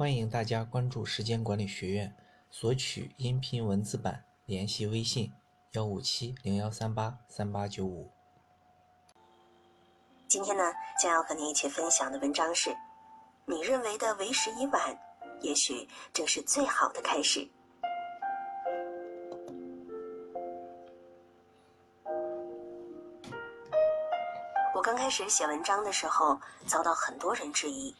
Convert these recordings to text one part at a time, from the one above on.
欢迎大家关注时间管理学院，索取音频文字版，联系微信幺五七零幺三八三八九五。今天呢，将要和您一起分享的文章是：你认为的为时已晚，也许正是最好的开始。我刚开始写文章的时候，遭到很多人质疑。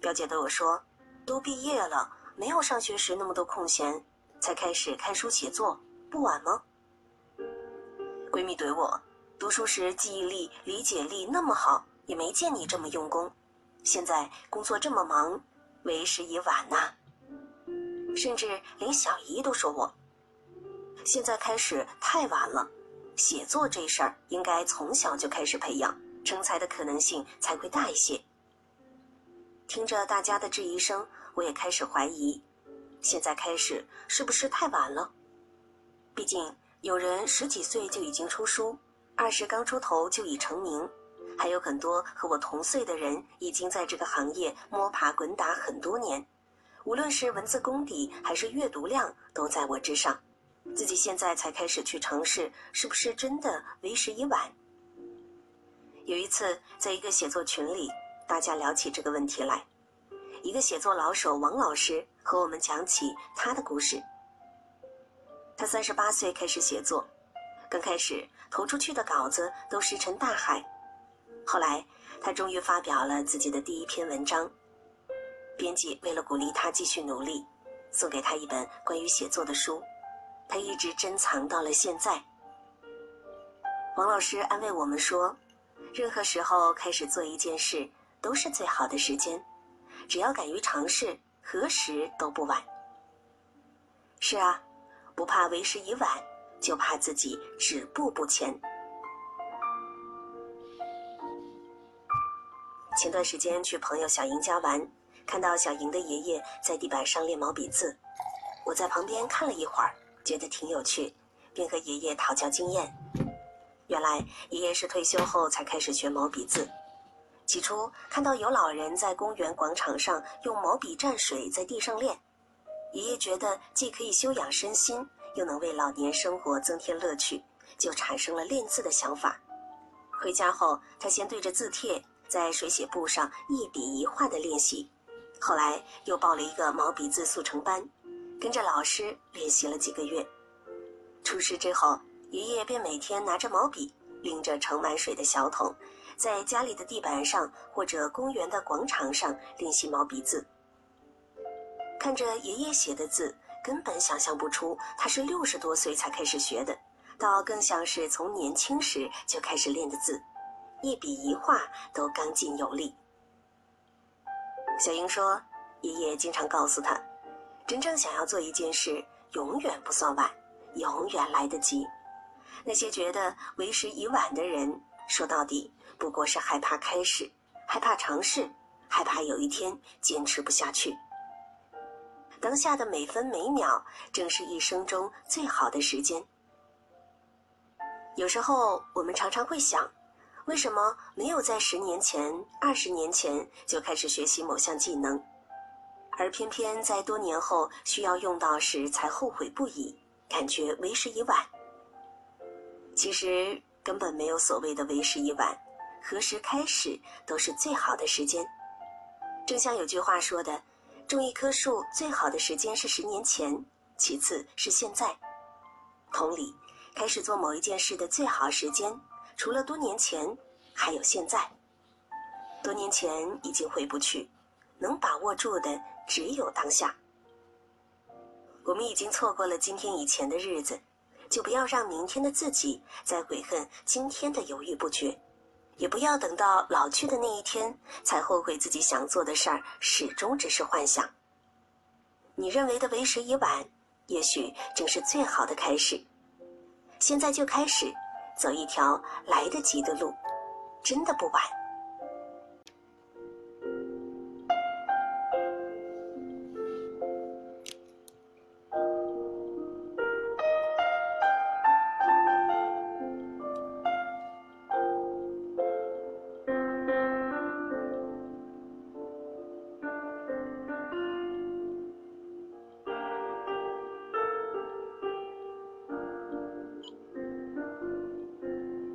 表姐对我说：“都毕业了，没有上学时那么多空闲，才开始看书写作，不晚吗？”闺蜜怼我：“读书时记忆力、理解力那么好，也没见你这么用功。现在工作这么忙，为时已晚呐。”甚至连小姨都说我：“现在开始太晚了。”写作这事儿应该从小就开始培养，成才的可能性才会大一些。听着大家的质疑声，我也开始怀疑，现在开始是不是太晚了？毕竟有人十几岁就已经出书，二十刚出头就已成名，还有很多和我同岁的人已经在这个行业摸爬滚打很多年，无论是文字功底还是阅读量，都在我之上。自己现在才开始去尝试，是不是真的为时已晚？有一次，在一个写作群里，大家聊起这个问题来，一个写作老手王老师和我们讲起他的故事。他三十八岁开始写作，刚开始投出去的稿子都石沉大海，后来他终于发表了自己的第一篇文章。编辑为了鼓励他继续努力，送给他一本关于写作的书。他一直珍藏到了现在。王老师安慰我们说：“任何时候开始做一件事都是最好的时间，只要敢于尝试，何时都不晚。”是啊，不怕为时已晚，就怕自己止步不前。前段时间去朋友小莹家玩，看到小莹的爷爷在地板上练毛笔字，我在旁边看了一会儿。觉得挺有趣，便和爷爷讨教经验。原来爷爷是退休后才开始学毛笔字。起初看到有老人在公园广场上用毛笔蘸水在地上练，爷爷觉得既可以修养身心，又能为老年生活增添乐趣，就产生了练字的想法。回家后，他先对着字帖在水写簿上一笔一画的练习，后来又报了一个毛笔字速成班。跟着老师练习了几个月，出师之后，爷爷便每天拿着毛笔，拎着盛满水的小桶，在家里的地板上或者公园的广场上练习毛笔字。看着爷爷写的字，根本想象不出他是六十多岁才开始学的，倒更像是从年轻时就开始练的字，一笔一画都刚劲有力。小英说，爷爷经常告诉他。真正想要做一件事，永远不算晚，永远来得及。那些觉得为时已晚的人，说到底不过是害怕开始，害怕尝试，害怕有一天坚持不下去。当下的每分每秒，正是一生中最好的时间。有时候，我们常常会想，为什么没有在十年前、二十年前就开始学习某项技能？而偏偏在多年后需要用到时才后悔不已，感觉为时已晚。其实根本没有所谓的为时已晚，何时开始都是最好的时间。正像有句话说的：“种一棵树最好的时间是十年前，其次是现在。”同理，开始做某一件事的最好时间，除了多年前，还有现在。多年前已经回不去，能把握住的。只有当下，我们已经错过了今天以前的日子，就不要让明天的自己再悔恨今天的犹豫不决，也不要等到老去的那一天才后悔自己想做的事儿始终只是幻想。你认为的为时已晚，也许正是最好的开始。现在就开始，走一条来得及的路，真的不晚。